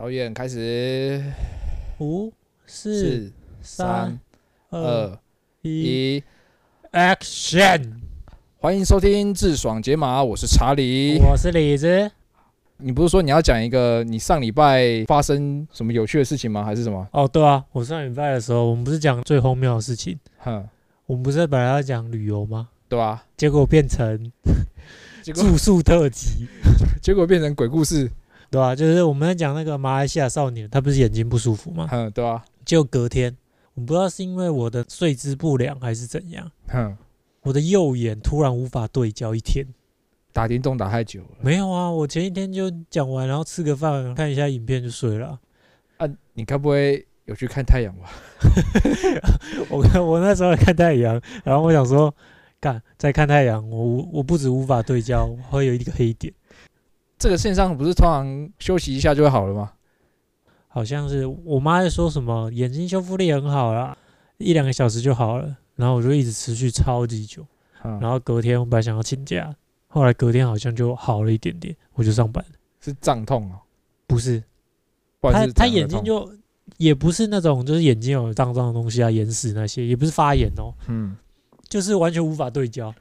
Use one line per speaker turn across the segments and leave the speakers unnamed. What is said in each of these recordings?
导演开始，
五、四、三
三、、
二、一
一
，，Action！
欢迎收听智爽解码，我是查理。
我是李子。
你不是说你要讲一个你上礼拜发生什么有趣的事情吗？还是什么？
哦，对啊，我上礼拜的时候，我们不是讲最荒谬的事情，
哼，
我们不是本来要讲旅游吗？
对吧、
结果变成住宿特辑，
结果变成鬼故事，
对啊、就是我们在讲那个马来西亚少年，他不是眼睛不舒服吗？
嗯，对
啊。就隔天，我不知道是因为我的睡姿不良还是怎样，
嗯，
我的右眼突然无法对焦一天。
打电动打太久了
没有啊，我前一天就讲完，然后吃个饭，看一下影片就睡了啊。
啊！你该不会有去看太阳吧？
我看我那时候看太阳，然后我想说，干在看太阳，我我不止无法对焦，我会有一个黑点，
这个线上不是通常休息一下就会好了吗？
好像是我妈在说什么眼睛修复力很好啦，一两个小时就好了，然后我就一直持续超级久，
嗯，
然后隔天我本来想要请假，后来隔天好像就好了一点点，我就上班了。
是胀痛哦，
不是，他他眼睛就也不是那种就是眼睛有脏脏的东西啊，眼屎那些，也不是发炎哦，
嗯
就是完全无法对焦。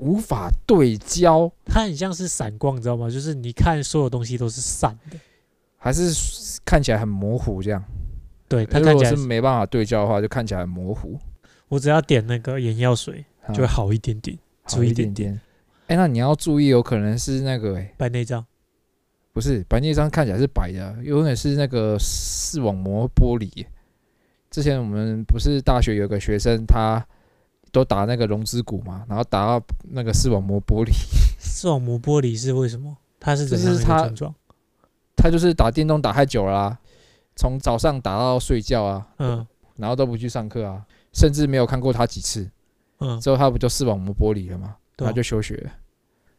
无法对焦，
它很像是闪光，你知道吗？就是你看所有东西都是散的，
还是看起来很模糊这样？
对它看起来
没办法对焦的话，就看起来很模糊，
我只要点那个眼药水
嗯
就会好一点点。
好一
注意点
点点。哎、那你要注意，有可能是那个哎、
白内障，
不是白内障看起来是白的，有可能是那个视网膜剥离。之前我们不是大学有个学生，他都打那个溶脂骨嘛，然后打到那个视网膜玻璃，
视网膜玻璃是为什么？它是怎样的症状？
他就是打电动打太久了、啊，从早上打到睡觉啊，
嗯
然后都不去上课啊，甚至没有看过他几次，
嗯，
之后他不就视网膜剥离了吗？
对啊
他就休学了。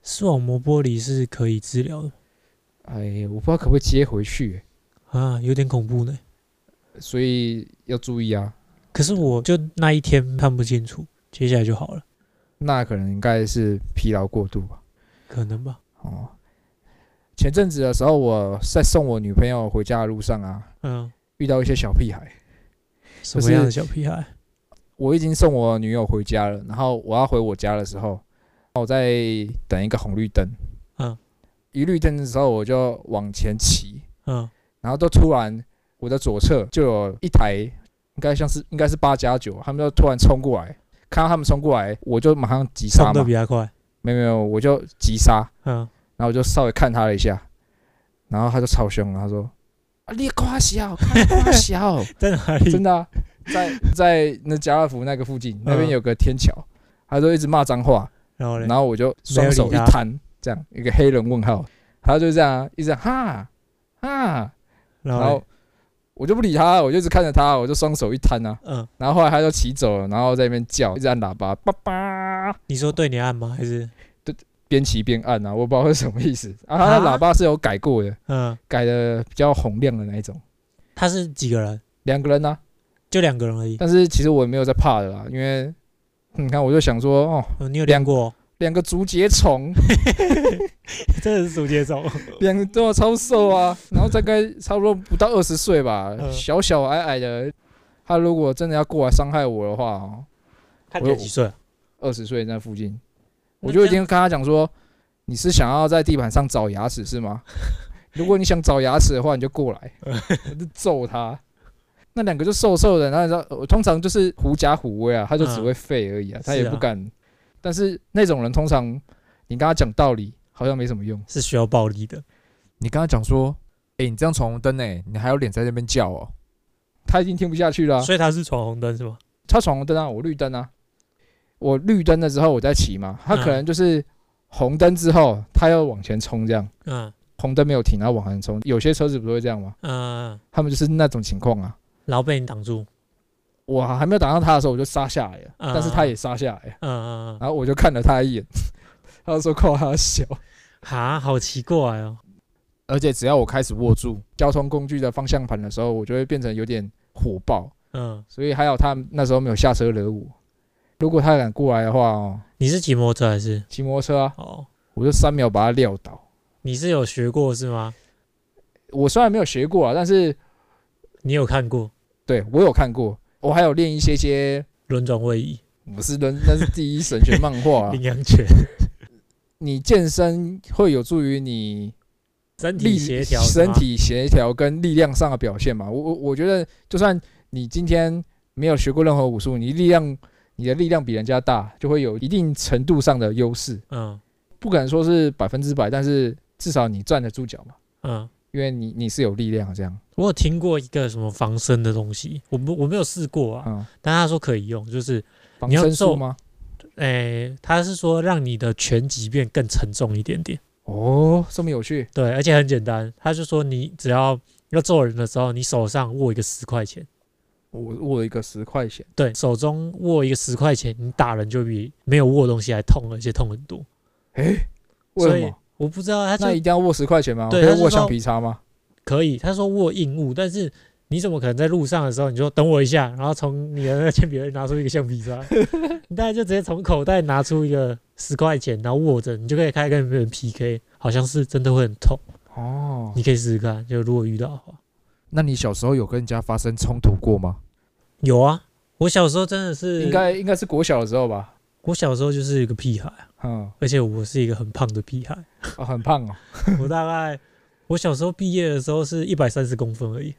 视网膜剥离是可以治疗的
哎，我不知道可不可以接回去、
啊，有点恐怖呢。
所以要注意啊。
可是我就那一天看不清楚，接下来就好了，
那可能应该是疲劳过度吧。
可能吧？
哦，前阵子的时候，我在送我女朋友回家的路上啊，
嗯，
遇到一些小屁孩。
什么样的小屁孩？
我已经送我女友回家了，然后我要回我家的时候，我在等一个红绿灯。
嗯，
一绿灯的时候，我就往前骑，
嗯
然后都突然我的左侧就有一台，应该像是应该是八加九，他们就突然冲过来，看到他们冲过来，我就马上急刹嘛。
比他快。
没有没有，我就急刹，
嗯，
然后我就稍微看他了一下，然后他就超凶了，他说：“啊，你夸小，夸小，
在哪里？
真的啊、在在那家乐福那个附近，那边
嗯
有个天桥，他就一直骂脏话，
然后
然，后我就双手一摊，这样一个黑人问号，他就这样啊一直哈哈，然后
然后嘞
我就不理他，我就一直看着他，我就双手一摊啊，
嗯，
然后后来他就骑走了，然后在那边叫，一直按喇叭，叭叭，
你说对你按吗？还是对
边骑边按啊，我不知道是什么意思啊，他的
啊
喇叭是有改过的。
嗯，
改的比较洪亮的那一种。
他是几个人？
两个人呢、啊
就两个人而已。
但是其实我也没有在怕的啦，因为你看我就想说，哦，
哦，你有练过？
两个竹节虫，
真的是竹节虫。
两个都超瘦啊，然后大概差不多不到二十岁吧，
嗯
小小矮矮的。他如果真的要过来伤害我的话，哦，
看起来几岁啊？
二十岁那附近，我就已经跟他讲说，你是想要在地板上找牙齿是吗？如果你想找牙齿的话，你就过来，我就揍他。那两个就瘦瘦的，然后你知道，我通常就是狐假虎威啊，他就只会吠而已啊，他也不敢。但是那种人通常你跟他讲道理，好像没什么用。
是需要暴力的。
你跟他讲说，哎、你这样闯红灯哎，你还有脸在那边叫哦，他已经听不下去了啊、
所以他是闯红灯是吗？
他闯红灯啊，我绿灯啊。我绿灯了之后我在骑嘛，他可能就是红灯之后他要往前冲，这样
嗯
红灯没有停，然后往前冲。有些车子不是会这样吗？
嗯，
他们就是那种情况啊。
然后被你挡住。
我还没有打到他的时候，我就杀下来了，
嗯
但是他也杀下来了，
嗯嗯嗯，
然后我就看了他一眼，他就说靠他小。
哈，好奇怪哦。
而且只要我开始握住交通工具的方向盘的时候，我就会变成有点火爆。
嗯，
所以还好他那时候没有下车惹我。如果他敢过来的话哦，
你是骑摩托车还是？
骑摩托车啊，
哦，
我就三秒把他撂倒。
你是有学过是吗？
我虽然没有学过啊，但是
你有看过
对我有看过，我还有练一些些，
轮转位移、
不是轮那是第一神拳漫画、啊
羚。羊拳、
你健身会有助于你
身体
力
协调、
身体协调跟力量上的表现嘛。我我我觉得，就算你今天没有学过任何武术，你力量你的力量比人家大，就会有一定程度上的优势。
嗯
不敢说是百分之百，但是至少你站得住脚嘛，
嗯。
因为你你是有力量这样。
我有听过一个什么防身的东西，我不我没有试过啊，
嗯，
但他说可以用，就是
防身术吗？
诶、他是说让你的拳击变更沉重一点点，
哦，这么有趣。
对，而且很简单，他就说你只要要揍人的时候，你手上握一个十块钱，
我握了一个十块钱，
对，手中握一个十块钱，你打人就比没有握东西还痛，而且痛很多。
诶，为什么？
我不知道，他就
那一定要握十块钱吗？
对
可以握橡皮擦吗？
可以，他说握硬物，但是你怎么可能在路上的时候，你就等我一下，然后从你的那个铅笔盒里拿出一个橡皮擦，你大概就直接从口袋拿出一个十块钱，然后握着，你就可以开始跟别人 PK，好像是真的会很痛，
哦，
你可以试试看，就如果遇到的话。
那你小时候有跟人家发生冲突过吗？
有啊，我小时候真的是，
应该应该是国小的时候吧。
我小时候就是一个屁孩啊，
嗯，
而且我是一个很胖的屁孩，
哦，很胖哦，
我大概我小时候毕业的时候是一百三十公分而已，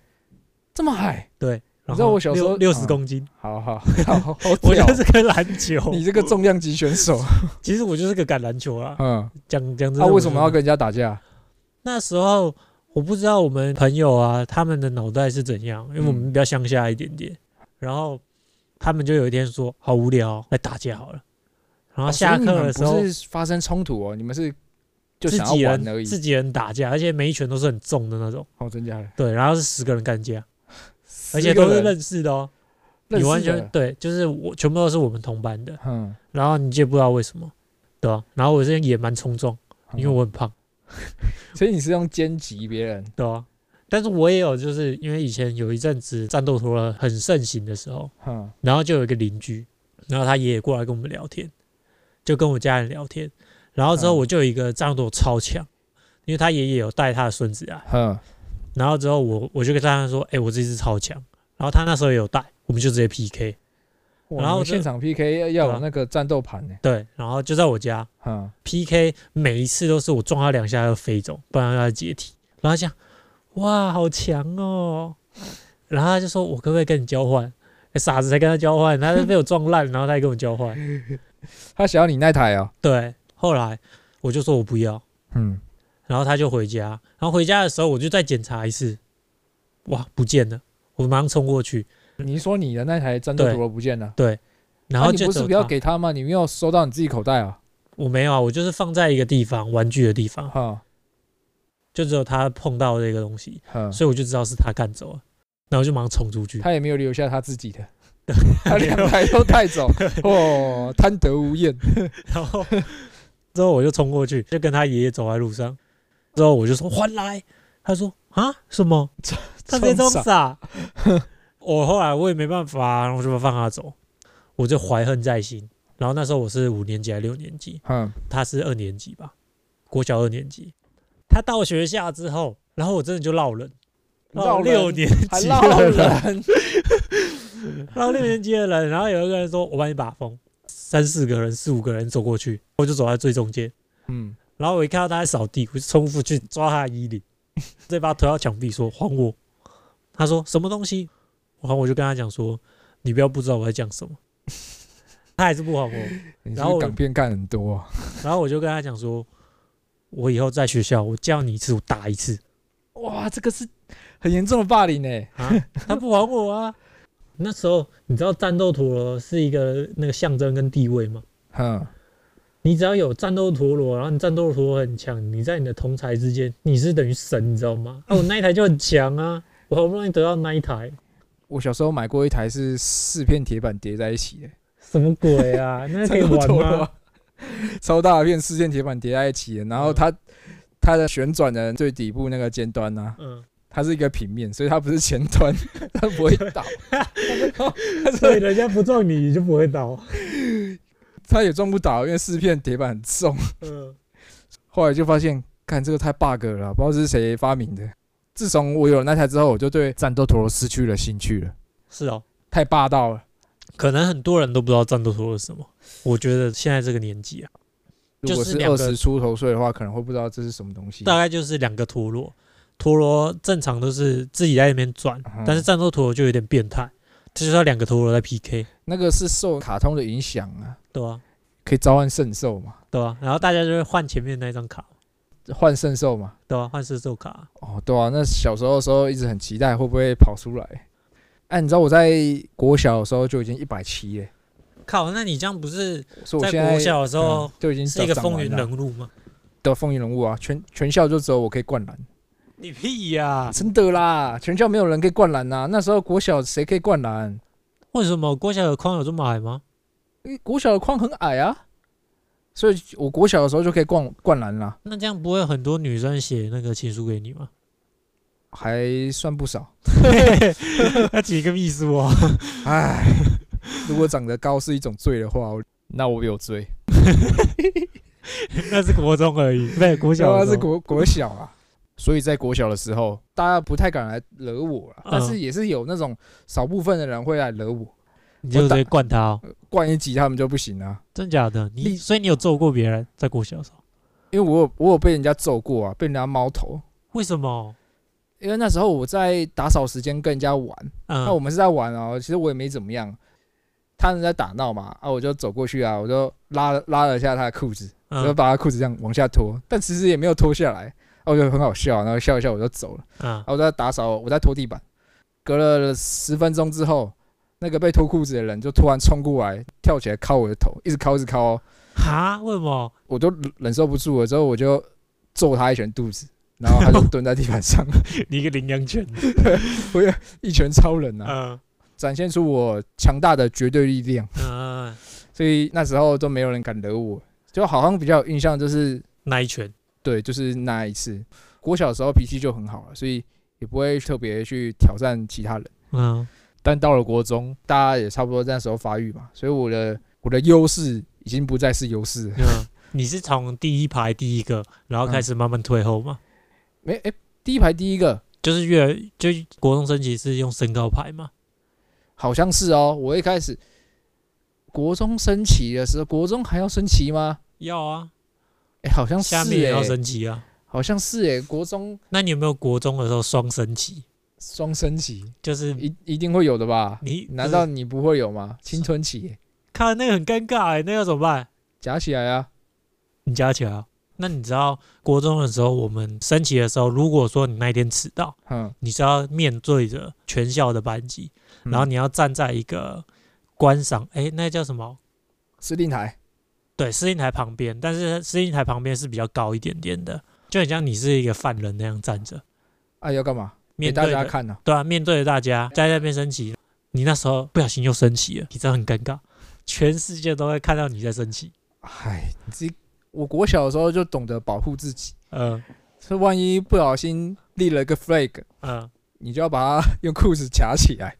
这么矮。
对，
你知道我小时候
六十
嗯
公斤，
好好好好
我
屌。
就是个篮球，
你这个重量级选手。
其实我就是个橄榄球啊，
嗯，
讲讲真的，
他为什么要跟人家打架？
那时候我不知道我们朋友啊，他们的脑袋是怎样，因为我们比较乡下一点点，然后他们就有一天说好无聊，来打架好了。然后
哦
下课的时候，
不是发生冲突哦，你们是就
自
想
己人
而已。
自己人打架，而且每一拳都是很重的那种，
哦，真假的？
对，然后是十个人干架，而且都是认识的哦。你完全对，就是我全部都是我们同班的，
嗯，
然后你也不知道为什么，对吧、然后我这也蛮冲撞，因为
嗯
我很胖，
所以你是用肩击别人。
对吧、但是我也有，就是因为以前有一阵子战斗陀螺很盛行的时候，
嗯
然后就有一个邻居，然后他爷爷过来跟我们聊天，就跟我家人聊天，然后之后
嗯。
我就有一个战斗超强，因为他爷爷有带他的孙子啊，
嗯，
然后之后我我就跟他说，哎、我这只超强，然后他那时候也有带，我们就直接 PK，然后
现场 PK 要要有那个战斗盘呢。
对，然后就在我家
嗯
，PK，每一次都是我撞他两下要飞走，不然他解体，然后他讲，哇，好强哦，然后他就说我可不可以跟你交换？欸傻子才跟他交换，他是被我撞烂，然后他还跟我交换。
他想要你那台啊。
对，后来我就说我不要，
嗯，
然后他就回家，然后回家的时候我就再检查一次，哇，不见了，我马上冲过去，
你说你的那台战斗陀螺不见了，对。
然后
啊你不是不要给他吗？你没有收到你自己口袋啊？
我没有啊，我就是放在一个地方，玩具的地方，
哈，
就只有他碰到这个东西，
哼，
所以我就知道是他干走了，然后我就马上冲出去，
他也没有留下他自己的，他两台都带走，哦，贪得无厌。
然后之后我就冲过去，就跟他爷爷走在路上，之后我就说还来，他说啊什么？他直接装
装
傻。我后来我也没办法，然后我就放他走，我就怀恨在心。然后那时候我是五年级还是六年级，
嗯，
他是二年级吧，国小二年级。他到学校之后，然后我真的就落人，
闹
六年级
还绕
的人，
人，
然后六年级的人，然后有一个人说：“我帮你把风。”三四个人、四五个人走过去，我就走在最中间。
嗯，
然后我一看到他在扫地，我就冲过去抓他的衣领，再把他推到墙壁说：“还我！”他说：“什么东西？”然后我就跟他讲说：“你不要不知道我在讲什么。”他还是不还我。然后
港片干很多啊？
然后我就跟他讲说：“我以后在学校，我叫你一次，我打一次
哇，这个是很严重的霸凌呢。
啊！”他不还我啊！那时候你知道战斗陀螺是一个那个象征跟地位吗？
哈，
你只要有战斗陀螺，然后你战斗陀螺很强，你在你的同才之间，你是等于神，你知道吗？啊，我那一台就很强啊，我好不容易得到那一台，
我小时候买过一台是四片铁板叠在一起的，
什么鬼啊？那可玩吗？
超大的片四片铁板叠在一起的，然后它它的旋转的最底部那个尖端呢、啊，
嗯，
它是一个平面，所以它不是前端，它不会倒，
所以人家不撞你，你就不会倒。
它也撞不倒，因为四片铁板很重。
嗯，
后来就发现，看这个太 bug 了，不知道是谁发明的。自从我有了那台之后，我就对战斗陀螺失去了兴趣了，
是哦，
太霸道了。
可能很多人都不知道战斗陀螺是什么。我觉得现在这个年纪啊，
如果
是
二十出头岁的话，可能会不知道这是什么东西。
大概就是两个陀螺，陀螺正常都是自己在那边转，
嗯
但是战斗陀螺就有点变态，这就是要两个陀螺在 PK，
那个是受卡通的影响啊，
对啊、
可以召唤圣兽嘛，
对啊、然后大家就会换前面那张卡，
换圣兽嘛。
对啊、换圣兽卡，
哦，对啊，那小时候的时候一直很期待会不会跑出来。哎、你知道我在国小的时候就已经一百七耶，
靠，那你这样不是
在
在国小的时候
嗯就已经
是一个风云人物吗？
的风云人物啊，全全校就只有我可以灌篮，
你屁呀、
真的啦，全校没有人可以灌篮呐、那时候国小谁可以灌篮？
为什么国小的框有这么矮吗？
因为国小的框很矮啊，所以我国小的时候就可以灌灌篮啦，
那这样不会很多女生写那个情书给你吗？
还算不少。
那几个秘书哦，
唉，如果长得高是一种罪的话，我那我有罪。
那是国中而已，不对，国小
小
的时候
是国国小啊，所以在国小的时候，大家不太敢来惹我了，但是
嗯
也是有那种少部分的人会来惹我，
你就直接灌他哦，
灌一集他们就不行啊，
真假的？你
你
所以你有揍过别人在国小的时候？
因为我有我有被人家揍过啊，被人家猫头。
为什么？
因为那时候我在打扫时间跟人家玩，
嗯，
那我们是在玩哦，其实我也没怎么样，他们在打闹嘛，啊，我就走过去啊，我就拉了拉了一下他的裤子，我就
嗯
把他裤子这样往下拖，但其实也没有脱下来，啊，我觉得很好笑，然后笑一笑我就走了。
嗯
啊，我在打扫，我在拖地板，隔了十分钟之后，那个被脱裤子的人就突然冲过来，跳起来敲我的头，一直敲一直敲哦，
哈？为什么？
我都忍受不住了，之后我就揍他一拳肚子，然后他就蹲在地板上，
你一个羚羊犬？
一拳超人啊，
嗯
展现出我强大的绝对力量，
嗯，
所以那时候都没有人敢惹我，就好像比较有印象就是
那一拳？
对，就是那一次，我小的时候脾气就很好了，所以也不会特别去挑战其他人。
嗯，
但到了国中，大家也差不多那时候发育嘛，所以我的我的优势已经不再是优势了。
嗯，你是从第一排第一个，然后开始慢慢退后吗？
没哎、第一排第一个
就是越就国中升级是用身高排吗？
好像是哦，我一开始国中升旗的时候，国中还要升旗吗？
要啊，
哎、好像是哎、
下面也要升级啊。
好像是哎、国中
那你有没有国中的时候双升旗？
双升旗
就是
一一定会有的吧？
你
难道你不会有吗？青春期、欸、
看那个很尴尬哎、那要怎么办？
夹起来啊！
你夹起来啊。那你知道国中的时候，我们升旗的时候，如果说你那一天迟到，
嗯，
你是要面对着全校的班级，
嗯
然后你要站在一个观赏，哎、那叫什么？
司令台
对，司令台旁边，但是司令台旁边是比较高一点点的，就很像你是一个犯人那样站着，
啊，要干嘛？
面对大，
家看呢、
对啊，面对着大家在那边升旗，你那时候不小心又升旗了，你真的很尴尬，全世界都会看到你在升旗，
唉，你自己，我国小的时候就懂得保护自己，
嗯
这万一不小心立了个 flag，
嗯，
你就要把它 用裤子夹起来。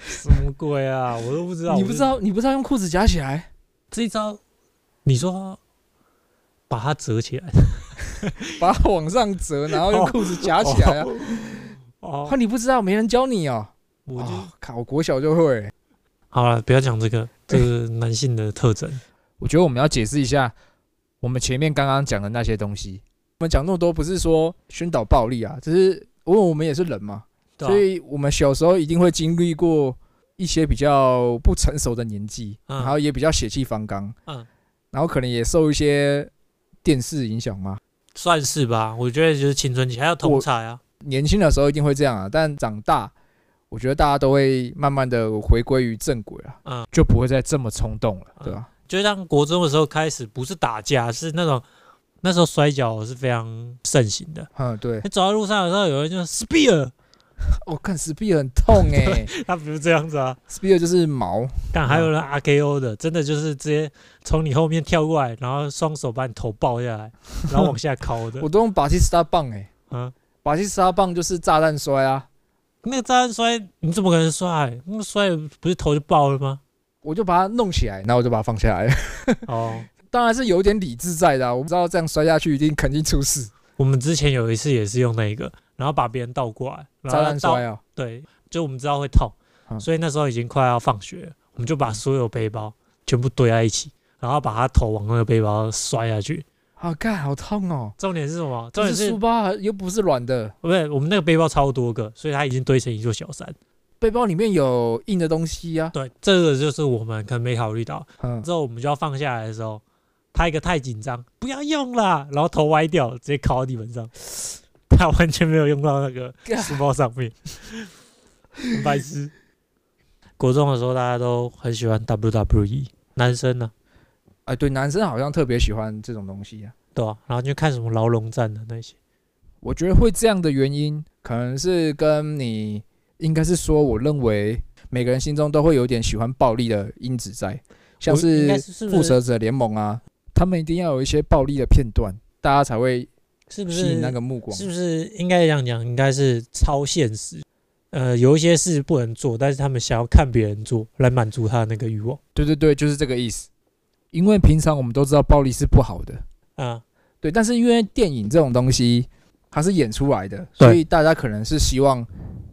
什么鬼啊？我都不知道，
你不知道，你不知道用裤子夹起来？
这一招，你说把它折起来，
把它往上折，然后用裤子夹起来啊！
哦
啊，，你不知道，没人教你哦。
我就、
哦靠，我国小就会。
好了，不要讲这个，这是男性的特征。
我觉得我们要解释一下，我们前面刚刚讲的那些东西。我们讲那么多，不是说宣导暴力啊，只是因为我们也是人嘛，
啊
所以我们小时候一定会经历过一些比较不成熟的年纪，
嗯
然后也比较血气方刚，
嗯，
然后可能也受一些电视影响嘛。
算是吧，我觉得就是青春期还有同才啊。
年轻的时候一定会这样啊，但长大，我觉得大家都会慢慢的回归于正轨啊，
嗯，
就不会再这么冲动了，
嗯
对吧？
就像国中的时候开始，不是打架，是那种那时候摔跤是非常盛行的。
嗯，对，
你走在路上的时候，有人就 spear，
我、看 Spear 很痛哎、
他不是这样子啊。
Spear 就是毛，
但还有人 RKO 的，真的就是直接从你后面跳过来，然后双手把你头抱下来，然后往下敲的
我。都用巴基斯坦棒哎、
嗯，
巴基斯坦棒就是炸弹摔啊，
那个炸弹摔，你怎么可能摔？那个摔不是头就爆了吗？
我就把它弄起来，然后我就把它放下来。
哦，
当然是有点理智在的、啊，我不知道这样摔下去一定肯定出事。
我们之前有一次也是用那个，然后把别人倒过来，然
炸
后倒
摔啊，
对，就我们知道会痛，
嗯
所以那时候已经快要放学了，我们就把所有背包全部堆在一起，然后把他头往那个背包摔下去。
好干，好痛哦！
重点是什么？重点是
书包啊又不是软的，
不是我们那个背包超多个，所以它已经堆成一座小山。
背包里面有硬的东西呀、
对，这个就是我们可能没考虑到。
嗯，
之后我们就要放下来的时候，他一个太紧张，不要用啦，然后头歪掉，直接靠到地板上。他完全没有用到那个 书包上面，很白痴。国中的时候，大家都很喜欢 WWE，男生呢、
哎，对，男生好像特别喜欢这种东西啊。
对啊、然后就看什么牢笼战的那些，
我觉得会这样的原因，可能是跟你应该是说，我认为每个人心中都会有点喜欢暴力的因子在，像是复仇者联盟啊，他们一定要有一些暴力的片段，大家才会
是不是
吸引那个目光。
是不是应该这样讲？应该是超现实。呃，有一些事不能做，但是他们想要看别人做，来满足他的那个欲望。
对对对，就是这个意思。因为平常我们都知道暴力是不好的，
啊，
对，但是因为电影这种东西它是演出来的，所以大家可能是希望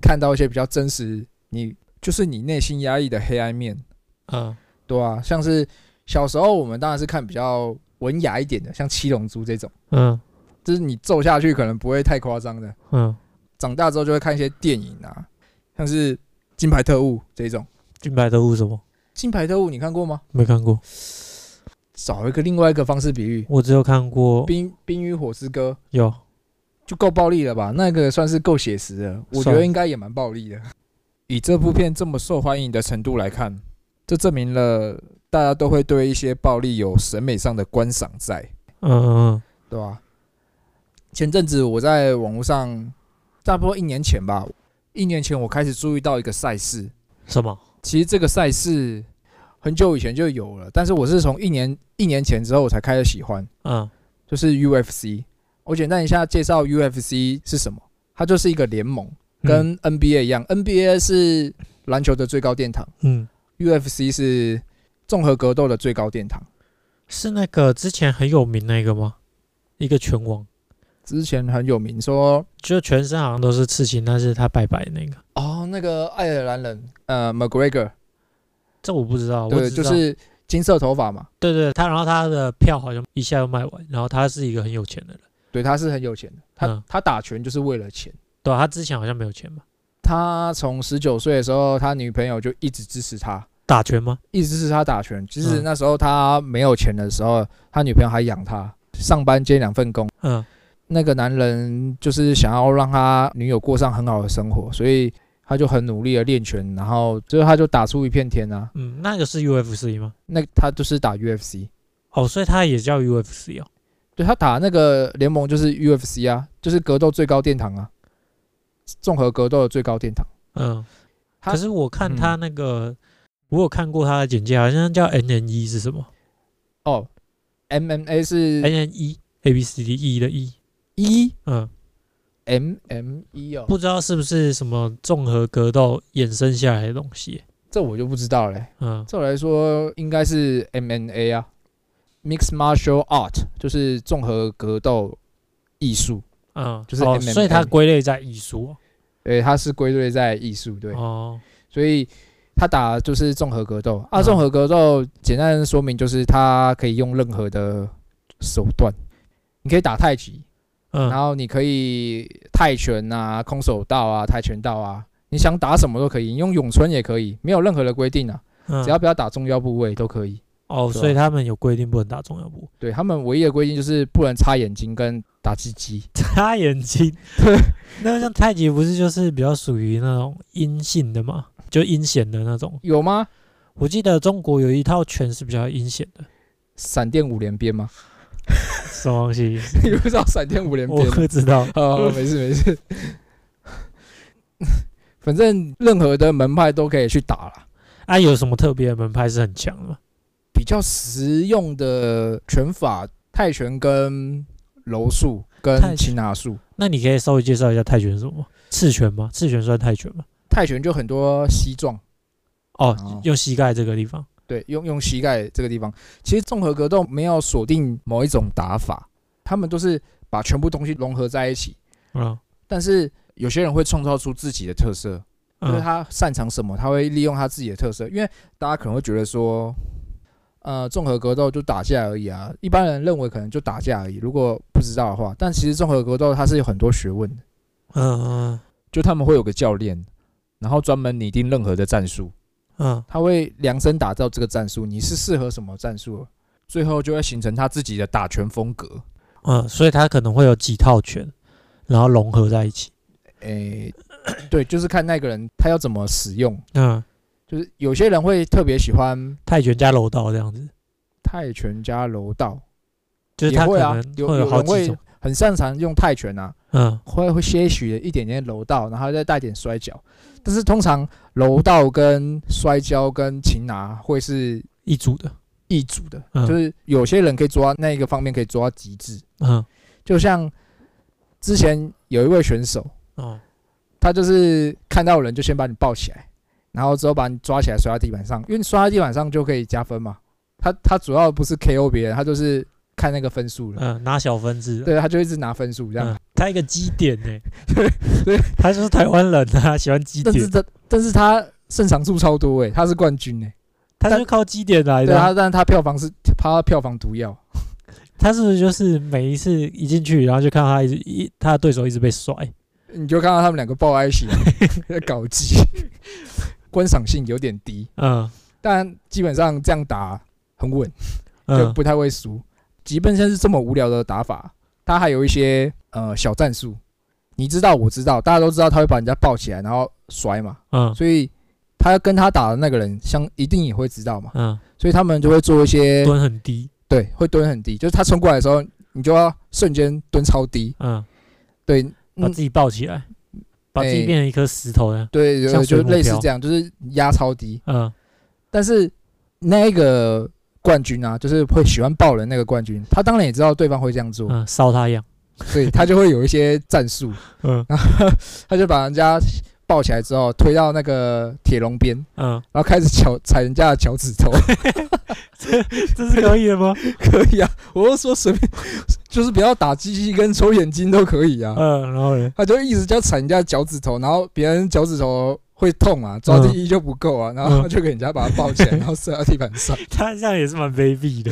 看到一些比较真实，你就是你内心压抑的黑暗面，
啊，
对啊，像是小时候我们当然是看比较文雅一点的，像七龙珠这种，
嗯
就是你揍下去可能不会太夸张的。
嗯，
长大之后就会看一些电影啊，像是金牌特务这种。
金牌特务什么？
金牌特务你看过吗？
没看过，
找一个另外一个方式比喻，
我只有看过《
冰冰与火之歌》
有
就够暴力了吧？那个算是够写实的，我觉得应该也蛮暴力的。以这部片这么受欢迎的程度来看，这证明了大家都会对一些暴力有审美上的观赏在，
嗯嗯
对吧？前阵子我在网络上，差不多一年前吧，一年前我开始注意到一个赛事，
什么？
其实这个赛事很久以前就有了，但是我是从一年一年前之后我才开始喜欢，
嗯
就是 UFC。我简单一下介绍 UFC 是什么，它就是一个联盟，跟 NBA 一样、n b a 是篮球的最高殿堂
嗯
，UFC 是综合格斗的最高殿堂。
是那个之前很有名那个吗？一个拳王，
之前很有名说，
就全身好像都是刺青，但是他拜拜的那个，
哦，那个爱尔兰人，呃，McGregor，
这我不知道。我
就是金色头发嘛，
对对，他然后他的票好像一下就卖完，然后他是一个很有钱的人，
对，他是很有钱的，他、
嗯
他打拳就是为了钱。
对啊、他之前好像没有钱吧？
他从十九岁的时候，他女朋友就一直支持他，
打拳吗？
一直支持他打拳。其实
嗯
那时候他没有钱的时候，他女朋友还养他，上班接两份工。
嗯
那个男人就是想要让他女友过上很好的生活，所以他就很努力的练拳，然后最后他就打出一片天啊。
嗯，那个是 UFC 吗？
那他就是打 UFC，
哦，所以他也叫 UFC 哦。
对他打那个联盟就是 UFC 啊，就是格斗最高殿堂啊，综合格斗的最高殿堂。
嗯，可是我看
嗯
他那个，我有看过他的简介，好像叫 NNE 是什么
哦，MMA 是
？NNE A B C D E 的 E。
一。
嗯
，M M 一哦，
不知道是不是什么综合格斗衍生下来的东西。
这我就不知道嘞。
嗯。
照来说应该是 M N A 啊，Mixed Martial Art 就是综合格斗艺术，
嗯，
就是
哦
，MMA
所以它归类在艺术。哦。
对，它是归类在艺术，对，
哦，
所以他打就是综合格斗。啊。
嗯。
综合格斗简单的说明就是他可以用任何的手段，你可以打太极，然
嗯
后你可以泰拳啊、空手道啊、跆拳道啊，你想打什么都可以，你用咏春也可以，没有任何的规定啊，
嗯，
只要不要打重要部位都可以。
哦，所以他们有规定不能打重要部，
对他们唯一的规定就是不能擦眼睛跟打鸡鸡。
擦眼睛。
对，
那像太极不是就是比较属于那种阴性的嘛，就阴险的那种。
有吗？
我记得中国有一套拳是比较阴险的，
闪电五连鞭吗？
什么东西？
你不知道闪电五连
我
鞭？
不知道。
哦，没事没事。反正任何的门派都可以去打了。
啊，有什么特别的门派是很强的吗？
比较实用的拳法，泰拳跟柔术跟擒拿术。
那你可以稍微介绍一下泰拳是什么？刺拳吗？刺拳算泰拳吗？
泰拳就很多膝撞，
哦
哦，
用膝盖这个地方。
对，用用膝盖这个地方。其实综合格斗没有锁定某一种打法，他们都是把全部东西融合在一起。
嗯
但是有些人会创造出自己的特色，就是
嗯
他擅长什么，他会利用他自己的特色。因为大家可能会觉得说，呃，综合格斗就打架而已啊，一般人认为可能就打架而已。如果不知道的话，但其实综合格斗它是有很多学问的，
嗯嗯
就他们会有个教练，然后专门拟定任何的战术，
嗯
他会量身打造这个战术，你是适合什么战术，最后就会形成他自己的打拳风格。
嗯，所以他可能会有几套拳，然后融合在一起。
诶、对，就是看那个人他要怎么使用。
嗯，
就是有些人会特别喜欢
泰拳加柔道这样子，
泰拳加柔道，
就是他
会啊
会
有人会。很擅长用泰拳啊，
嗯
会会些许的一点点柔道，然后再带点摔跤。但是通常柔道跟摔跤跟擒拿会是
一组的。
一组的，
嗯
就是有些人可以做到那一个方面可以抓到极致。
嗯
就像之前有一位选手，
哦
他就是看到人就先把你抱起来，然后之后把你抓起来摔到地板上，因为你摔到地板上就可以加分嘛。他他主要不是 KO 别人，他就是看那个分数了。
嗯，拿小分制。
对，他就一直拿分数这样。
嗯，他一个基点呢。
对 对，
他就是台湾人啊，喜欢基点，
但是他但是他胜场数超多诶、他是冠军诶、
他就是靠基点来的
他，但是他票房是他票房毒药。
他是不是就是每一次一进去，然后就看到他一直一他的对手一直被甩？
你就看到他们两个抱在一起在搞基，观赏性有点低，
嗯
但基本上这样打很稳，就
嗯
不太会输。即便是这么无聊的打法，他还有一些呃小战术，你知道我知道，大家都知道他会把人家抱起来然后摔嘛，
嗯。
所以他跟他打的那个人相一定也会知道嘛，
嗯，
所以他们就会做一些
蹲很低。
对，会蹲很低，就是他冲过来的时候，你就要瞬间蹲超低，
嗯，
对，嗯，
把自己抱起来，把自己
哎
变成一颗石头呢。
对，就类似这样，就是压超低，
嗯。
但是那一个冠军啊，就是会喜欢抱人那个冠军，他当然也知道对方会这样做，
嗯，烧他一样。
所以他就会有一些战术，
嗯然后
他就把人家抱起来之后推到那个铁笼边，
嗯，
然后开始脚踩人家的脚趾头，
这这是可以的吗？
可以啊，我就说随便，就是不要打鸡鸡跟抽眼睛都可以啊。
嗯，然后呢？
他就一直叫踩人家脚趾头，然后别人脚趾头会痛啊，抓地力就不够啊，然后就给人家把他抱起来，然后射到地板上，
他这样也是蛮卑鄙的。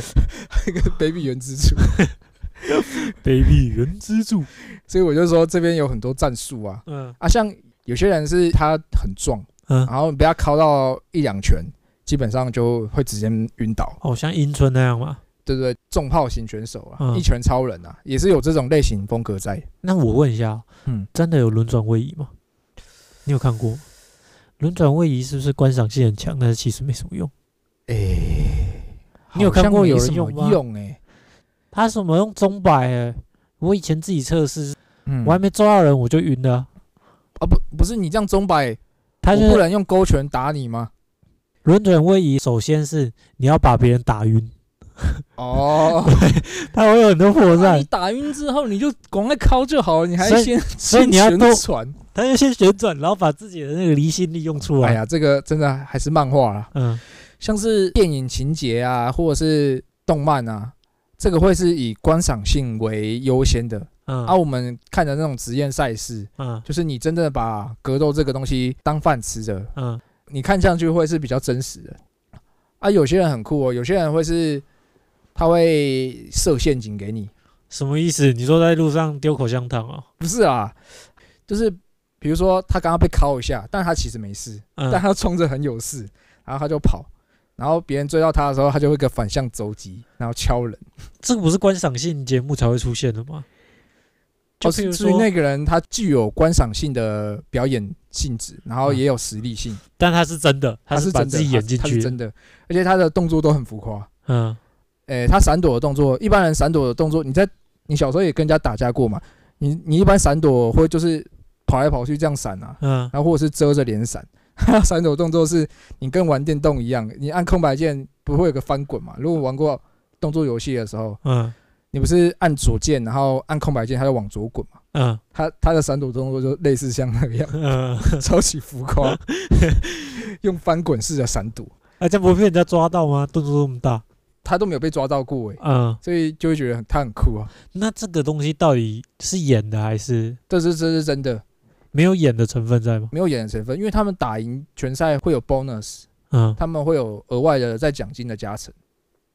一个 baby 原之处。
卑鄙原之助。
所以我就说这边有很多战术啊
嗯
啊，像有些人是他很壮，
嗯，
然后你被他敲到一两拳，基本上就会直接晕倒。
哦，像樱村那样吗。
对不对？重炮型选手啊，
嗯
一拳超人啊，也是有这种类型风格在。
那我问一下，
嗯，
真的有轮转位移吗？你有看过吗？轮转位移是不是观赏性很强，但是其实没什么用？
诶、
你有看过有人用吗
用诶、
他什么用钟摆、欸？我以前自己测试，
嗯，
我还没抓到人我就晕了啊。
啊不不是你这样钟摆，
他就是
我不能用勾拳打你吗？
轮转位移，首先是你要把别人打晕，
哦，
他会有很多破绽
那你，打晕之后你就赶快敲就好了，你还先
所以你要
先
多
旋转。
他就先旋转，然后把自己的那个离心力用出来。
哎呀，这个真的还是漫画啦，
嗯
像是电影情节啊，或者是动漫啊，这个会是以观赏性为优先的。
嗯
啊，我们看的那种职业赛事，
嗯
就是你真的把格斗这个东西当饭吃的，
嗯
你看上去会是比较真实的。啊，有些人很酷哦，有些人会是他会设陷阱给你，
什么意思？你说在路上丢口香糖哦？
不是啊，就是比如说他刚刚被敲一下，但他其实没事，
嗯
但他冲着很有事，然后他就跑，然后别人追到他的时候，他就会个反向走击，然后敲人。
这个不是观赏性节目才会出现的吗？就
哦，
譬如
所以
说，
那个人他具有观赏性的表演性质，然后也有实力性，
但他是真的，
他
是把自己演进去的。
他是真的，而且他的动作都很浮夸。
嗯
诶、他闪躲的动作，一般人闪躲的动作，你在你小时候也跟人家打架过嘛？你你一般闪躲会就是跑来跑去这样闪啊，
嗯
然后或者是遮着脸闪。闪躲动作是你跟玩电动一样，你按空白键不会有个翻滚嘛？如果玩过动作游戏的时候，
嗯
你不是按左键，然后按空白键，它就往左滚嘛？
嗯
他他的闪躲动作就类似像那个样，
嗯，
超级浮夸，用翻滚式的闪躲。
啊，这不会被人家抓到吗？动作这么大，
他都没有被抓到过哎，
嗯，
所以就会觉得很他很酷啊。
那这个东西到底是演的还是
这是这是真的，
没有演的成分在吗？
没有演的成分，因为他们打赢拳赛会有 bonus，
嗯
他们会有额外的在奖金的加成。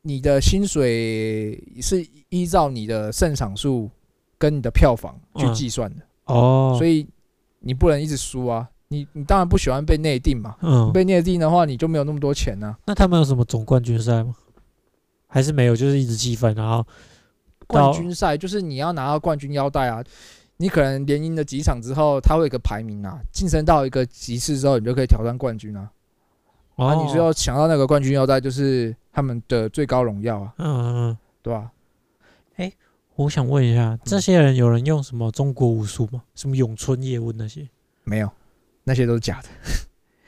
你的薪水是依照你的胜场数跟你的票房去
嗯
计算的，
哦，
所以你不能一直输啊。你你当然不喜欢被内定嘛，
嗯，
被内定的话你就没有那么多钱啊。
那他们有什么总冠军赛吗？还是没有？就是一直积分，然后
冠军赛就是你要拿到冠军腰带啊，你可能连赢了几场之后，他会有一个排名啊，晋升到一个级次之后，你就可以挑战冠军啊。啊，
哦，
你最后抢到那个冠军腰带，就是他们的最高荣耀啊，
嗯嗯嗯，
对吧、
我想问一
嗯
下，这些人有人用什么中国武术吗？什么咏春叶问那些？
没有，那些都是假的。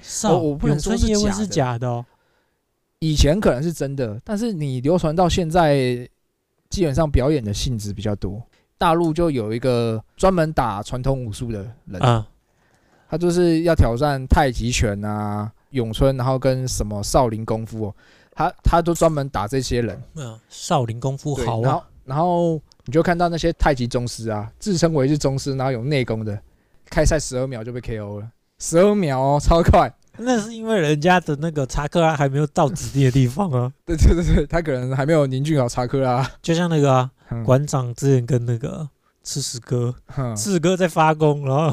是哦
我不能
咏
说是
春叶问是
假的
假的哦。
以前可能是真的，但是你流传到现在，基本上表演的性质比较多。大陆就有一个专门打传统武术的人，
啊，
他就是要挑战太极拳啊、咏春，然后跟什么少林功夫哦，他他都专门打这些人。
嗯，少林功夫，好啊
然后，然后你就看到那些太极宗师啊，自称为是宗师，然后有内功的，开赛十二秒就被 KO 了，十二秒哦，超快。
那是因为人家的那个查克拉还没有到指定的地方啊，
对对对对，他可能还没有凝聚好查克拉。
就像那个啊，
嗯。
馆长之前跟那个赤石哥，
哼
赤石哥在发功，然后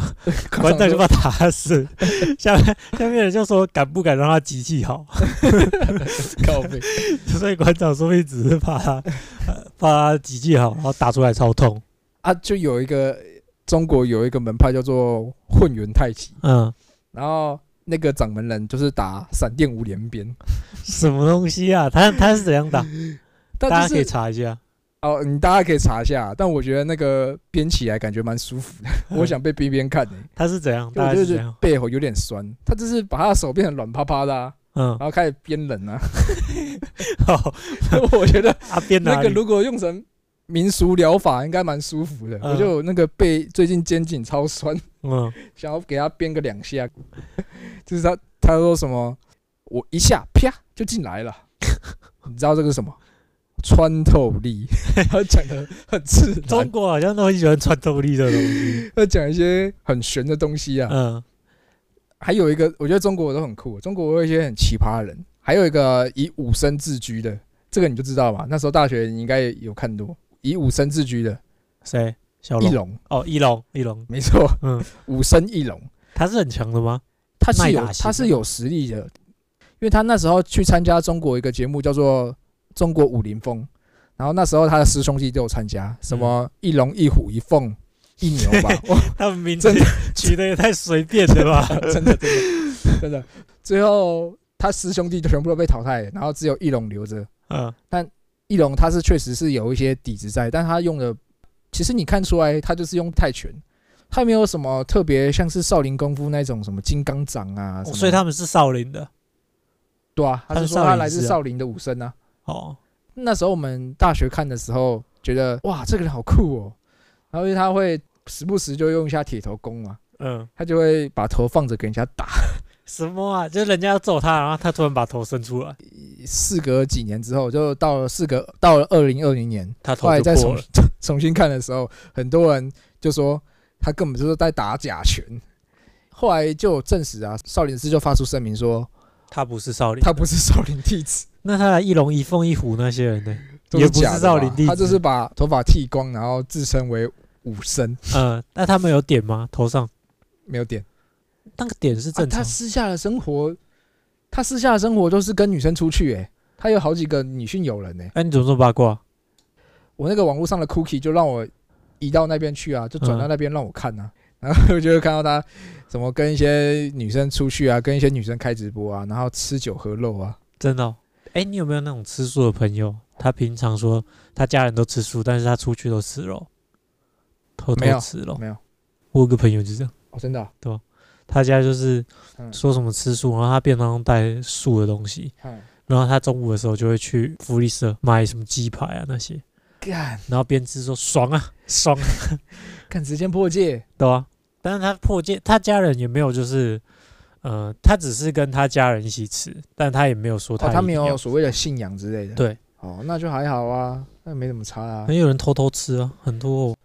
馆
馆长
就把他打死，下面下面人就说敢不敢让他集气好，
靠背，
所以馆长说不定只是怕他呃怕他集气好，然后打出来超痛，
啊，就有一个中国有一个门派叫做混元太极，
嗯，
然后那个掌门人就是打闪电五连鞭，
什么东西啊？他他是怎样打？
但
大家可以查一下。
哦，你大家可以查一下，但我觉得那个编起来感觉蛮舒服的，我想被编编看诶、
他是怎样？
就我就是？背后有点酸，他就是把他的手变成软趴趴的、啊，
嗯
然，后开始编人啊。
好，
我觉得？那个如果用成民俗疗法，应该蛮舒服的。
嗯
我就那个背最近肩颈超酸，
嗯，
想要给他编个两下，就是他他说什么，我一下啪就进来了，你知道这个是什么？穿透力，他讲的很自
中，国好像都很喜欢穿透力的东西。
他讲一些很玄的东西啊。
嗯
还有一个，我觉得中国都很酷，中国有一些很奇葩的人，还有一个以武生自居的，这个你就知道吧？那时候大学你应该有看多，以武生自居的
谁？小龙？
翼龙，
哦，翼龙，翼龙。
没错，
嗯，
武生翼龙，
他是很强的吗？
他是有他是有实力的，因为他那时候去参加中国一个节目叫做《中国武林风》，然后那时候他的师兄弟都有参加，什么一龙一虎一凤一牛吧，哇，
他们名字 取的也太随便了吧？
真的真的真的，最后他师兄弟就全部都被淘汰了，然后只有翼龙留着。
嗯
翼龙他是确实是有一些底子在，但他用的其实你看出来，他就是用泰拳，他没有什么特别像是少林功夫那种什么金刚掌啊，
哦所以他们是少林的。
对啊，他
他是
是说他来自少林的武僧啊。
哦，
那时候我们大学看的时候，觉得哇，这个人好酷哦。然后他会时不时就用一下铁头功嘛，
嗯，
他就会把头放着给人家打。
什么啊？就是人家要揍他，然后他突然把头伸出来，
事隔几年之后，就到了事隔到了二零二零年，
他头
后来再重。重新看的时候，很多人就说他根本就是在打假拳。后来就有证实啊，少林寺就发出声明说
他不是少林，
他不是少林弟子，
那他来一龙一凤一虎那些人呢？
都
也不是
假
少林弟子
他就是把头发剃光，然后自称为武僧，
嗯，那他们有点吗？头上
没有点。
那个点是
啊
正常
他。私下的生活，他私下的生活都是跟女生出去、欸，他有好几个女性友人呢、
哎，你怎么这么八卦？
我那个网络上的 cookie 就让我移到那边去啊，就转到
嗯
那边让我看啊，然后我就会看到他怎么跟一些女生出去啊，跟一些女生开直播啊，然后吃酒喝肉啊。
真的、哦？哎，你有没有那种吃素的朋友？他平常说他家人都吃素，但是他出去都吃肉，偷偷吃肉。
没有
我有个朋友就这样，
哦，真的啊、
他家就是
嗯。
说什么吃素，然后他便当带素的东西，
嗯，
然后他中午的时候就会去福利社买什么鸡排啊那些，
干。
然后边吃说爽啊爽啊，
看时间破戒，
对啊。但是他破戒，他家人也没有就是，呃，他只是跟他家人一起吃，但他也没有说
哦，他没有所谓的信仰之类的。
对。
哦，那就还好啊，那没怎么差啊。
很有人偷偷吃啊，很多、哦。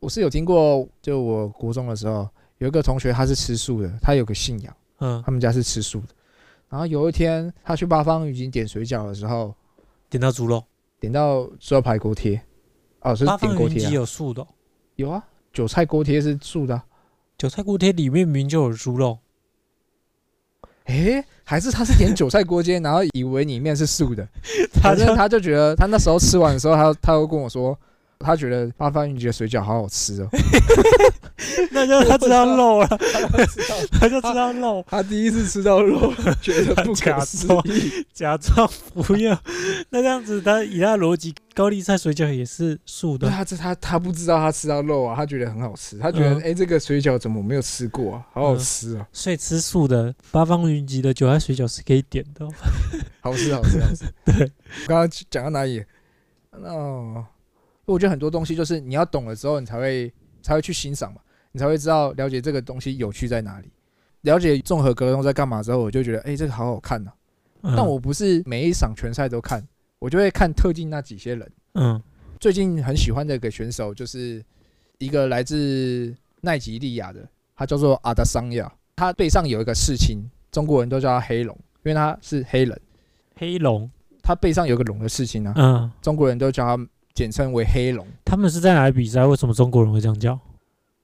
我是有听过，就我国中的时候，有一个同学他是吃素的，他有个信仰，
嗯，
他们家是吃素的。然后有一天他去八方云集点水饺的时候，
点到猪肉，
点到猪肉排锅贴，哦，是点锅贴啊、
有素的哦、
有啊，韭菜锅贴是素的啊、
韭菜锅贴里面明明就有猪肉，
诶，还是他是点韭菜锅贴，然后以为里面是素的，反正他就觉得他那时候吃完的时候，他他会跟我说，他觉得八方云集的水饺好好吃哦。
那就他知道肉了，
他
就知道肉，
他第一次吃到肉，觉得不
假
可思
装
议。
假装不要。那这样子，他以他的逻辑，高丽菜水饺也是素的，
对他这他他不知道他吃到肉啊，他觉得很好吃，他觉得哎、这个水饺怎么我没有吃过啊，好好吃啊，
所以吃素的八方云集的韭菜水饺是可以点的哦。
好吃好吃好吃。
对，
我刚刚讲到哪里？哦，我觉得很多东西就是你要懂了之后，你才会才会去欣赏嘛，你才会知道了解这个东西有趣在哪里。了解综合格斗在干嘛之后，我就觉得哎、诶这个好好看呐、
嗯。
但我不是每一场拳赛都看，我就会看特定那几些人。
嗯。
最近很喜欢的一个选手，就是一个来自奈及利亚的，他叫做阿德桑亚，他背上有一个刺青，中国人都叫他黑龙，因为他是黑人，
黑龙，
他背上有个龙的刺青啊，
嗯，
中国人都叫他简称为黑龙。
他们是在哪里比赛？为什么中国人会这样叫？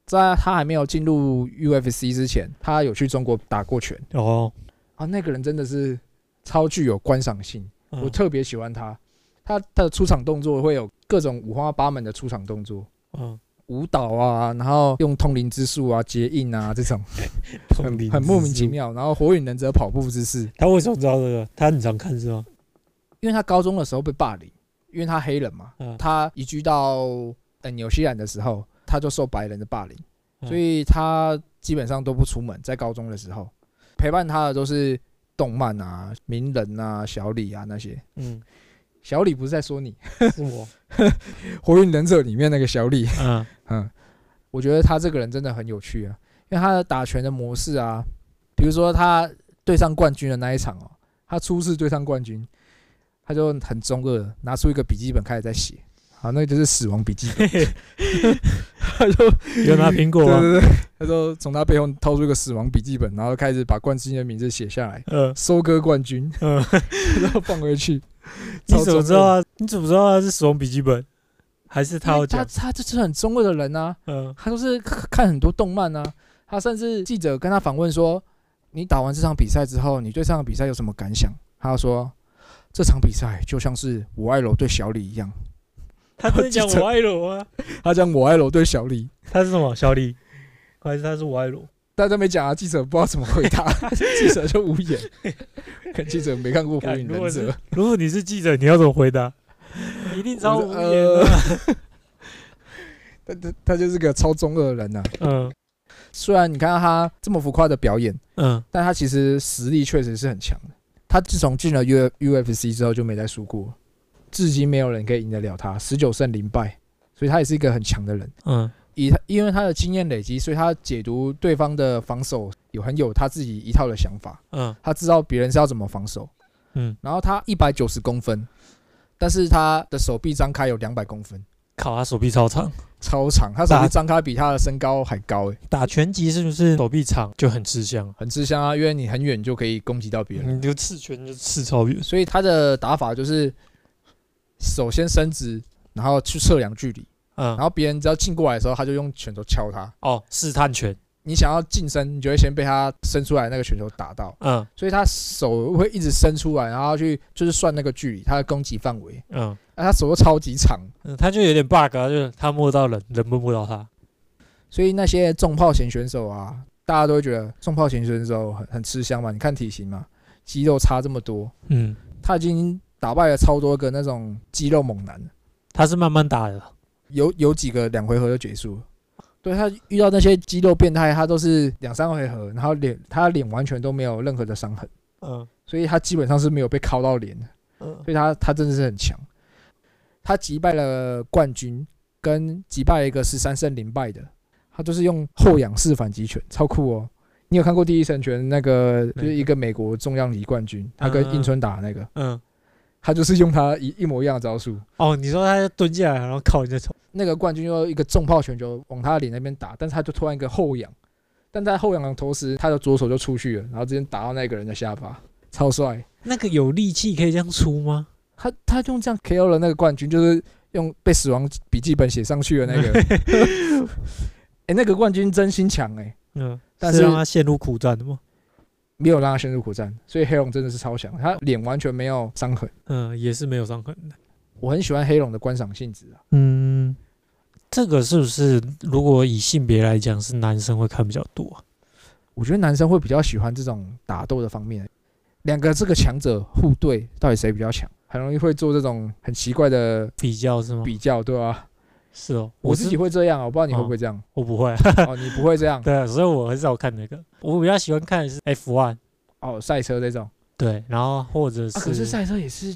在他还没有进入 UFC 之前，他有去中国打过拳
哦，
啊，那个人真的是超具有观赏性，
嗯
我特别喜欢他，他的出场动作会有各种五花八门的出场动作。
嗯，
舞蹈啊，然后用通灵之术啊、结印啊这种，很很莫名。其妙。然后火影忍者跑步姿势，
他为什么知道这个？他很常看是吗？
因为他高中的时候被霸凌，因为他黑人嘛，
嗯
他移居到呃纽西兰的时候，他就受白人的霸凌，
嗯
所以他基本上都不出门。在高中的时候，陪伴他的都是动漫啊、名人啊、小李啊那些。
嗯，
小李不是在说你，
是我。
火影忍者里面那个小李。
嗯
嗯，我觉得他这个人真的很有趣啊，因为他的打拳的模式啊，比如说他对上冠军的那一场哦，他初次对上冠军，他就很中二，拿出一个笔记本开始在写，好，那个就是死亡笔记本，他就
有拿苹果吗？
对对对，他就从他背后掏出一个死亡笔记本，然后开始把冠军的名字写下来，
嗯
收割冠军，
嗯，
然后放回去。
你怎么知道？你怎么知道他是死亡笔记本？还是他
他？他就是很中二的人啊，
嗯
他都是看很多动漫啊，他甚至记者跟他访问说：“你打完这场比赛之后，你对这场比赛有什么感想？”他说：“这场比赛就像是我爱楼对小李一样。
他真的讲我爱罗啊？”
他讲我爱楼对小李，
他是什么？小李？还是他是我爱罗？
大家没讲啊，记者不知道怎么回答，记者就无言。看记者没看过《火影忍者
如果是》，如果你是记者，你要怎么回答？一定超无言。
他他他就是个超中二的人呐、啊。
嗯
虽然你看到他这么浮夸的表演，
嗯
但他其实实力确实是很强的。他自从进了 U UFC 之后就没再输过，至今没有人可以赢得了他，十九胜零败，所以他也是一个很强的人。
嗯。
以他因为他的经验累积，所以他解读对方的防守有很有他自己一套的想法，
嗯。
他知道别人是要怎么防守。
嗯，
然后他一百九十公分，但是他的手臂张开有两百公分，
靠，他手臂超长。
超长，他手
打
臂张开比他的身高还高诶，
打拳击是不是手臂长就很吃香？
很吃香啊，因为你很远就可以攻击到别人。
你就刺拳就刺超远。
所以他的打法就是首先伸直，然后去测量距离，
嗯
然，后别人只要进过来的时候，他就用拳头敲他。
哦，试探拳。
你想要近身，你就会先被他伸出来那个拳头打到，
嗯
所以他手会一直伸出来，然后去就是算那个距离，他的攻击范围。
嗯
啊，他手又超级长，
嗯，他就有点 bug 啊，就是他摸到人，人摸不到他。
所以那些重炮型选手啊，大家都会觉得重炮型选手很很吃香嘛。你看体型嘛，肌肉差这么多，
嗯，
他已经打败了超多个那种肌肉猛男。
他是慢慢打的。
有有几个两回合就结束了。对他遇到那些肌肉变态，他都是两三回合，然后脸他脸完全都没有任何的伤痕，
嗯
所以他基本上是没有被敲到脸的，
嗯
所以他他真的是很强。他击败了冠军，跟击败了一个十三胜零败的，他就是用后仰式反击拳，超酷哦。你有看过第一神拳那个，就是一个美国重量级冠军，他跟英村打的那个，
嗯
他就是用他一一模一样的招数。
哦，你说他蹲下来，然后靠你的头，
那个冠军又一个重炮拳球往他的脸那边打，但是他就突然一个后仰，但在后仰的同时，他的左手就出去了，然后直接打到那个人的下巴，超帅。
那个有力气可以这样出吗？
他他用这样 KO 了那个冠军，就是用被死亡笔记本写上去的那个。哎、那个冠军真心强哎、
嗯，
但是
是让他陷入苦战的吗？
没有让他陷入苦战，所以黑龙真的是超强，他脸完全没有伤痕。
嗯，也是没有伤痕的。
我很喜欢黑龙的观赏性质啊。
嗯，这个是不是如果以性别来讲，是男生会看比较多啊？
我觉得男生会比较喜欢这种打斗的方面，两个这个强者互对，到底谁比较强，很容易会做这种很奇怪的
比较是吗？
比较，对吧、
是哦，
我自己会这样啊，我不知道你会不会这样。
我不会，
哦，你不会这样
对啊，所以我很少看那个。我比较喜欢看的是 F one，
哦，赛车这种
对，然后或者
啊，
是,、
可是赛车也是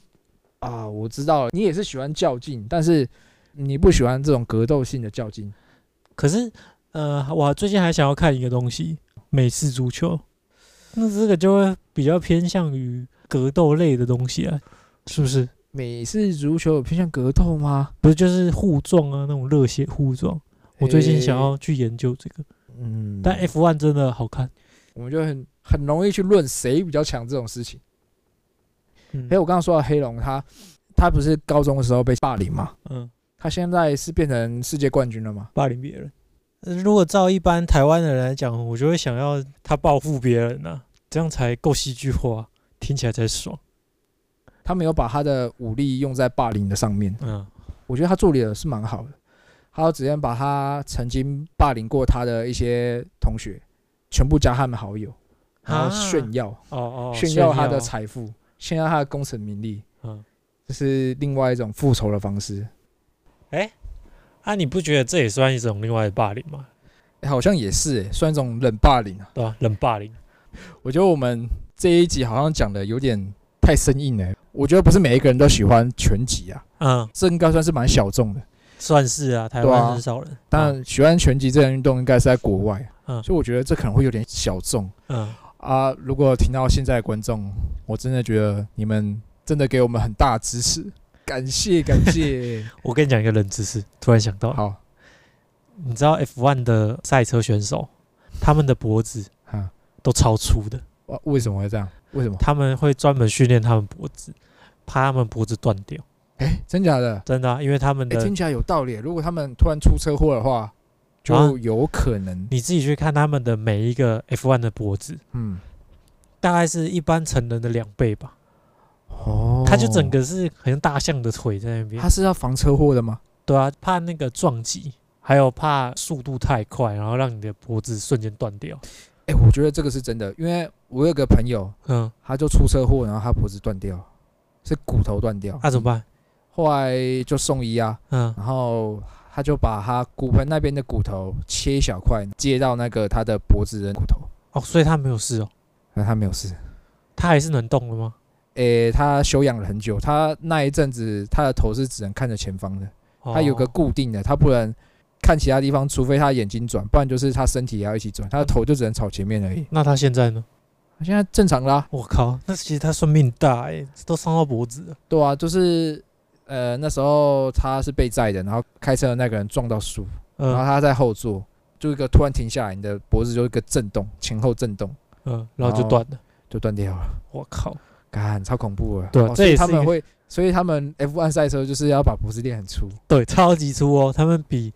啊，我知道了，你也是喜欢较劲，但是你不喜欢这种格斗性的较劲。
可是呃，我最近还想要看一个东西，美式足球，那这个就会比较偏向于格斗类的东西啊，是不是？
美式足球有偏向格斗吗？
不是就是互撞啊，那种热血互撞。我最近想要去研究这个，
嗯，
但 F one 真的好看。
我们就很很容易去论谁比较强这种事情。
嗯
哎，我刚刚说到黑龙，他他不是高中的时候被霸凌嘛？
嗯，
他现在是变成世界冠军了吗？
霸凌别人。呃如果照一般台湾的人来讲，我就会想要他报复别人啊，这样才够戏剧化，听起来才爽。
他没有把他的武力用在霸凌的上面，
嗯，
我觉得他处理的是蛮好的。他直接把他曾经霸凌过他的一些同学全部加他们好友，然后
啊
炫耀、
哦哦，
炫耀他的财富，炫耀他的功成名利，
嗯，
这是另外一种复仇的方式。
哎啊，你不觉得这也算一种另外的霸凌吗？
欸好像也是、欸，算一种冷霸凌啊。
对吧、冷霸凌。
我觉得我们这一集好像讲的有点太生硬了。我觉得不是每一个人都喜欢拳击啊，
嗯，
这应该算是蛮小众的。
算是啊，台湾很少人。
但喜欢拳击这项运动应该是在国外，
嗯
所以我觉得这可能会有点小众
嗯，
啊。如果听到现在的观众，我真的觉得你们真的给我们很大的支持，感谢感谢。
我跟你讲一个冷知识，突然想到，
好，
你知道 F1 的赛车选手，他们的脖子
啊，
都超粗的，
哇为什么会这样？为什么？
他们会专门训练他们脖子，怕他们脖子断掉。
哎、真假的？
真的啊、因为他们
哎、
的、
听起来有道理。如果他们突然出车祸的话，
啊
就有可能。
你自己去看他们的每一个 F1 的脖子，
嗯，
大概是一般成人的两倍吧。
哦
他就整个是很像大象的腿在那边
他，是要防车祸的吗？
对啊，怕那个撞击，还有怕速度太快，然后让你的脖子瞬间断掉。
哎、我觉得这个是真的，因为我有个朋友，
嗯，
他就出车祸，然后他脖子断掉，是骨头断掉。
那、怎么办？
后来就送医啊，
嗯，
然后他就把他骨盆那边的骨头切一小块，接到那个他的脖子的骨头，
哦，所以他没有事哦，
那他没有事。
他还是能动的吗？
诶、他休养了很久，他那一阵子他的头是只能看着前方的，他有个
哦
固定的，他不能看其他地方，除非他眼睛转，不然就是他身体也要一起转，他的头就只能朝前面而已。
那他现在呢？
他现在正常啦、
我靠，那其实他算命大哎、都伤到脖子了。
对啊，就是呃那时候他是被载的，然后开车的那个人撞到树，然后
嗯
他在后座，就一个突然停下来，你的脖子就一个震动，前后震动
嗯，然后就断了。
就断掉了，
我靠，
干超恐怖了。
对啊
哦所以
这也是
他们会，所以他们 F1 赛车就是要把脖子练很粗。
对，超级粗哦。他们比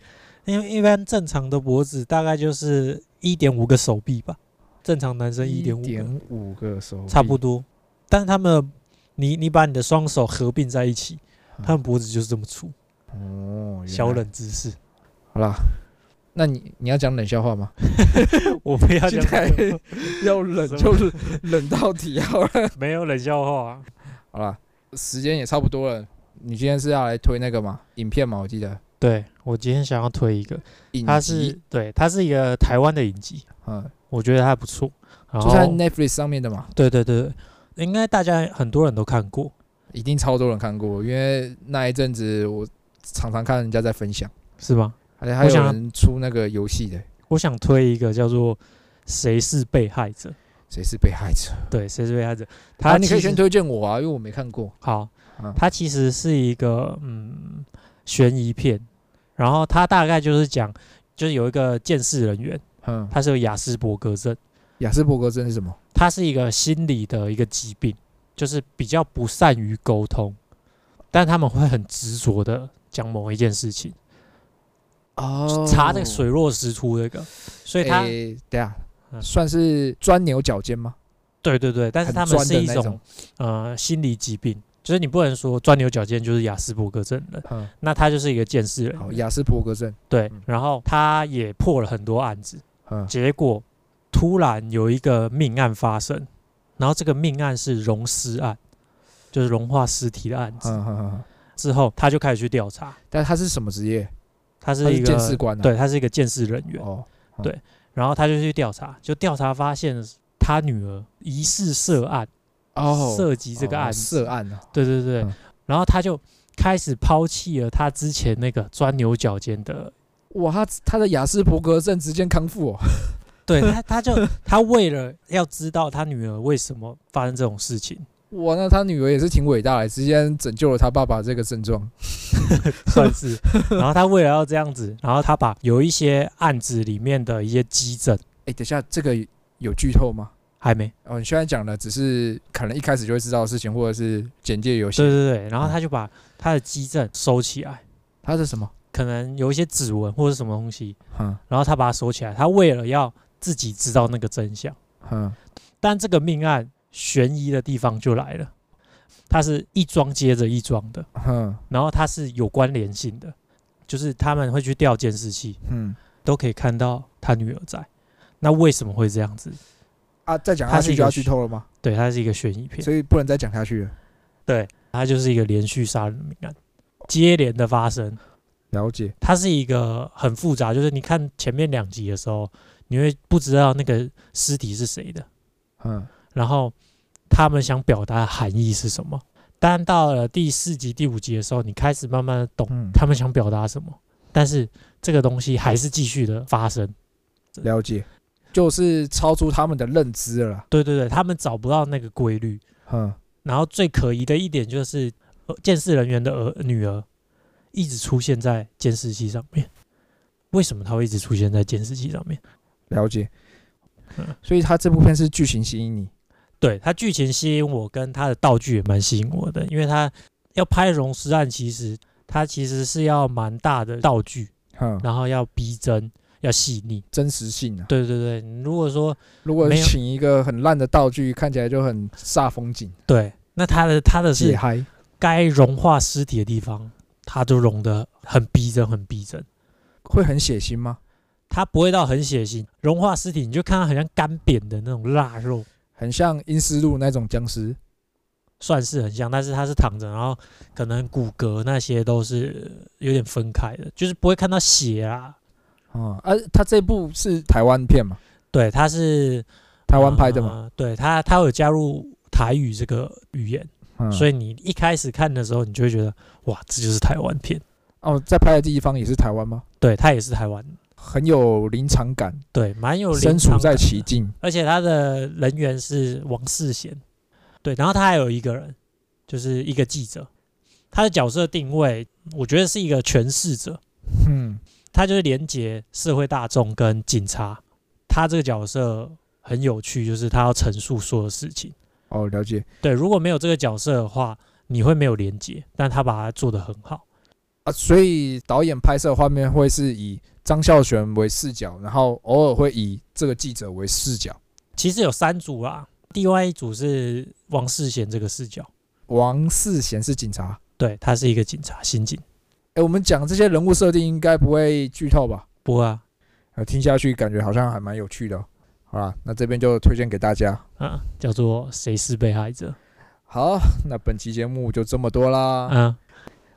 因为一般正常的脖子大概就是一点五个手臂吧，正常男生一点五
点五个手臂，
差不多。但是他们，你你把你的双手合并在一起，
嗯
他们脖子就是这么粗。
哦，
小冷知识，
好啦，那你你要讲冷笑话吗？
我不要讲
要冷就是冷到底好了。
没有冷笑话、啊。
好啦，时间也差不多了。你今天是要来推那个吗？影片吗？我记得
对我今天想要推一个，
影
它
集
是对，它是一个台湾的影集，
嗯，
我觉得还不错。然后
就在 Netflix 上面的嘛，
对对对，对应该大家很多人都看过。
一定超多人看过，因为那一阵子我常常看人家在分享，
是吗？
而且还有人出那个游戏的，
我想推一个叫做《谁是被害者》。
谁是被害者？
对，谁是被害者？
他、你可以先推荐我啊，因为我没看过。
好，
嗯
它其实是一个嗯悬疑片，然后它大概就是讲，就是有一个监视人员，
嗯，
他是有雅斯伯格症，
雅斯伯格症是什么？
他是一个心理的一个疾病，就是比较不善于沟通，但他们会很执着的讲某一件事情，
哦
查那个水落石出那个，所以他、
诶等一下
嗯
算是钻牛角尖吗？
对对对，但是他们是一种呃心理疾病，就是你不能说钻牛角尖就是雅斯伯格症了，
嗯，
那他就是一个见识人
好，雅斯伯格症，
对
嗯，
然后他也破了很多案子，
嗯
结果突然有一个命案发生，然后这个命案是溶尸案，就是融化尸体的案子。
嗯嗯嗯，
之后他就开始去调查，
但他是什么职业？
他是一个
监视官啊
对，他是一个监视人员。
哦，
对然后他就去调查，就调查发现他女儿疑似涉案，
哦，
涉及这个案子。
涉案啊，
对对对，
嗯
然后他就开始抛弃了他之前那个钻牛角尖的，
哇，他他的雅斯伯格症直接康复哦，
对他他就他为了要知道他女儿为什么发生这种事情，
哇，那他女儿也是挺伟大的，直接拯救了他爸爸这个症状。
算是。然后他为了要这样子，然后他把有一些案子里面的一些基证
哎，等一下，这个有剧透吗？
还没，
哦，你现在讲的只是可能一开始就会知道的事情，或者是简介有
些
对。
对对，然后他就把他的基证收起来，
他是什么？
可能有一些指纹或者什么东西，
嗯
然后他把它收起来，他为了要自己知道那个真相。
嗯，
但这个命案悬疑的地方就来了，它是一桩接着一桩的，
嗯
然后它是有关联性的，就是他们会去调监视器，
嗯
都可以看到他女儿在。那为什么会这样子？
啊，再讲
它是一个
下去就要剧透了吗？
对，它是一个悬疑片，
所以不能再讲下去了。
对，它就是一个连续杀人命案，接连的发生。
了解，
它是一个很复杂，就是你看前面两集的时候，你会不知道那个尸体是谁的，
嗯
然后他们想表达的含义是什么。但到了第四集、第五集的时候，你开始慢慢的懂
嗯，
他们想表达什么，但是这个东西还是继续的发生。
了解，就是超出他们的认知了。
对对对，他们找不到那个规律。
嗯，
然后最可疑的一点就是，呃监视人员的儿女儿一直出现在监视器上面。为什么他会一直出现在监视器上面？
了解
嗯。
所以他这部片是剧情吸引你。
对他剧情吸引我，跟他的道具也蛮吸引我的，因为他要拍溶尸案，其实他其实是要蛮大的道具，
嗯，
然后要逼真，要细腻。
真实性啊。
对对对，如果说
如果请一个很烂的道具，看起来就很煞风景，
对，那他的他的是。该融化尸体的地方，他都融的很逼真，很逼真。
会很血腥吗？
它不会到很血腥，融化尸体你就看到很像干扁的那种腊肉，
很像阴尸路那种僵尸。
算是很像，但是它是躺着，然后可能骨骼那些都是有点分开的，就是不会看到血啊。
哦，啊，它这部是台湾片嘛？
对，它是
台湾拍的嘛？
呃对，它它有加入台语这个语言，
嗯，
所以你一开始看的时候，你就会觉得哇，这就是台湾片。
哦，在拍的地方也是台湾吗？
对，它也是台湾，
很有临场感，
对，蛮有
身处在其境。
而且他的人员是王世贤，对，然后他还有一个人，就是一个记者，他的角色定位，我觉得是一个诠释者，
嗯，
他就是连接社会大众跟警察，他这个角色很有趣，就是他要陈述所有事情，
哦，了解。
对，如果没有这个角色的话，你会没有连接，但他把它做得很好，
啊。所以导演拍摄画面会是以张孝全为视角，然后偶尔会以这个记者为视角。
其实有三组啦，另外一组是王世贤这个视角，
王世贤是警察。
对他是一个警察，刑警，
哎，我们讲这些人物设定应该不会剧透吧？
不过啊，
呃，听下去感觉好像还蛮有趣的、哦。好啦，那这边就推荐给大家。
啊，叫做谁是被害者？
好，那本期节目就这么多啦。
嗯，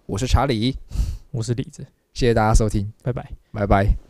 我是查理，
我是李子，
谢谢大家收听，
拜拜。
拜拜。